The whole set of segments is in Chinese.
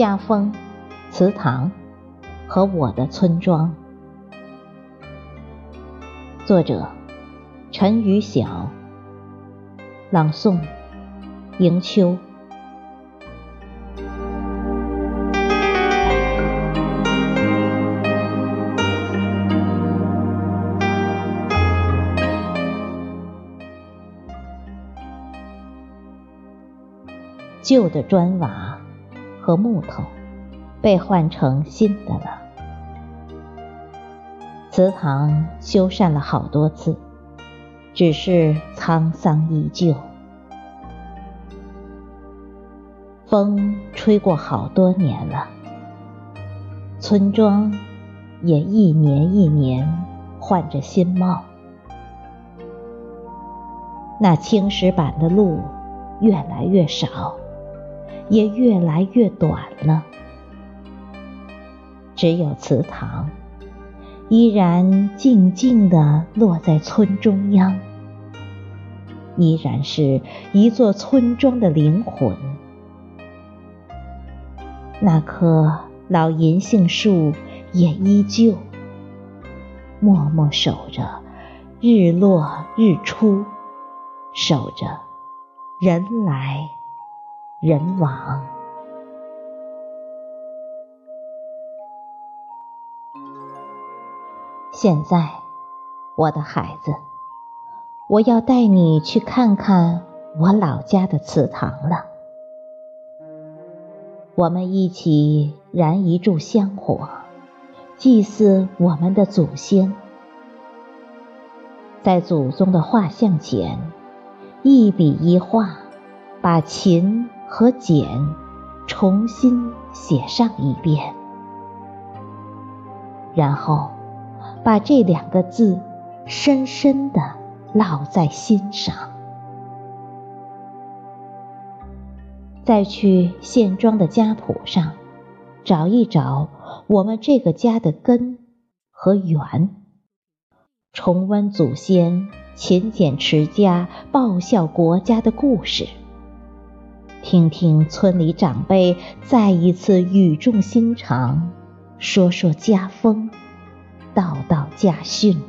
家风、祠堂和我的村庄。作者：陈雨晓。朗诵：迎秋。旧的砖瓦和木头被换成新的了，祠堂修缮了好多次，只是沧桑依旧。风吹过好多年了，村庄也一年一年换着新貌，那青石板的路越来越少。也越来越短了，只有祠堂依然静静地落在村中央，依然是一座村庄的灵魂。那棵老银杏树也依旧默默守着日落日出，守着人来。人往。现在，我的孩子，我要带你去看看我老家的祠堂了。我们一起燃一炷香火，祭祀我们的祖先，在祖宗的画像前，一笔一画，把琴。和简重新写上一遍，然后把这两个字深深的烙在心上，再去县庄的家谱上找一找我们这个家的根和源，重温祖先勤俭持家、报效国家的故事。听听村里长辈再一次语重心长，说说家风，道道家训。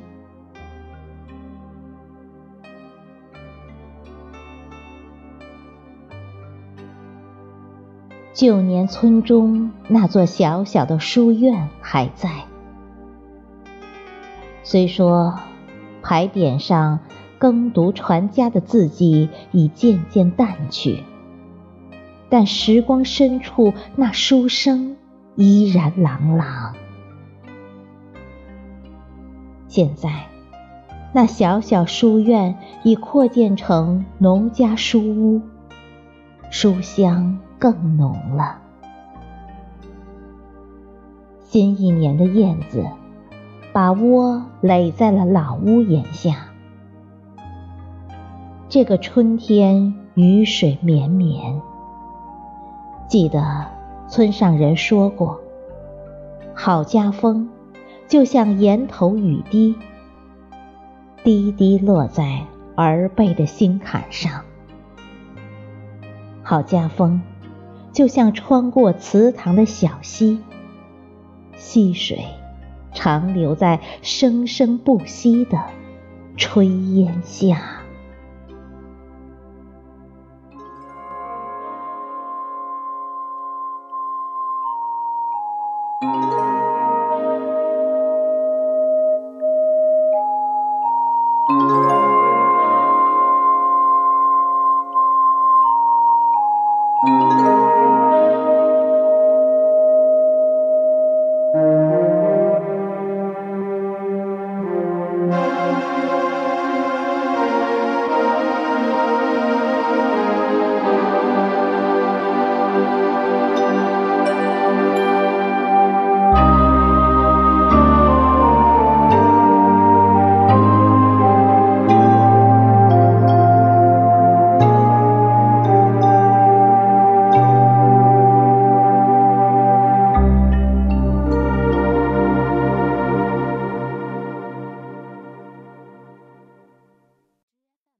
旧年村中那座小小的书院还在，虽说牌匾上耕读传家的字迹已渐渐淡去。但时光深处，那书声依然朗朗。现在，那小小书院已扩建成农家书屋，书香更浓了。新一年的燕子，把窝垒在了老屋檐下。这个春天，雨水绵绵。记得村上人说过：“好家风，就像檐头雨滴，滴滴落在儿辈的心坎上；好家风，就像穿过祠堂的小溪，溪水长流在生生不息的炊烟下。”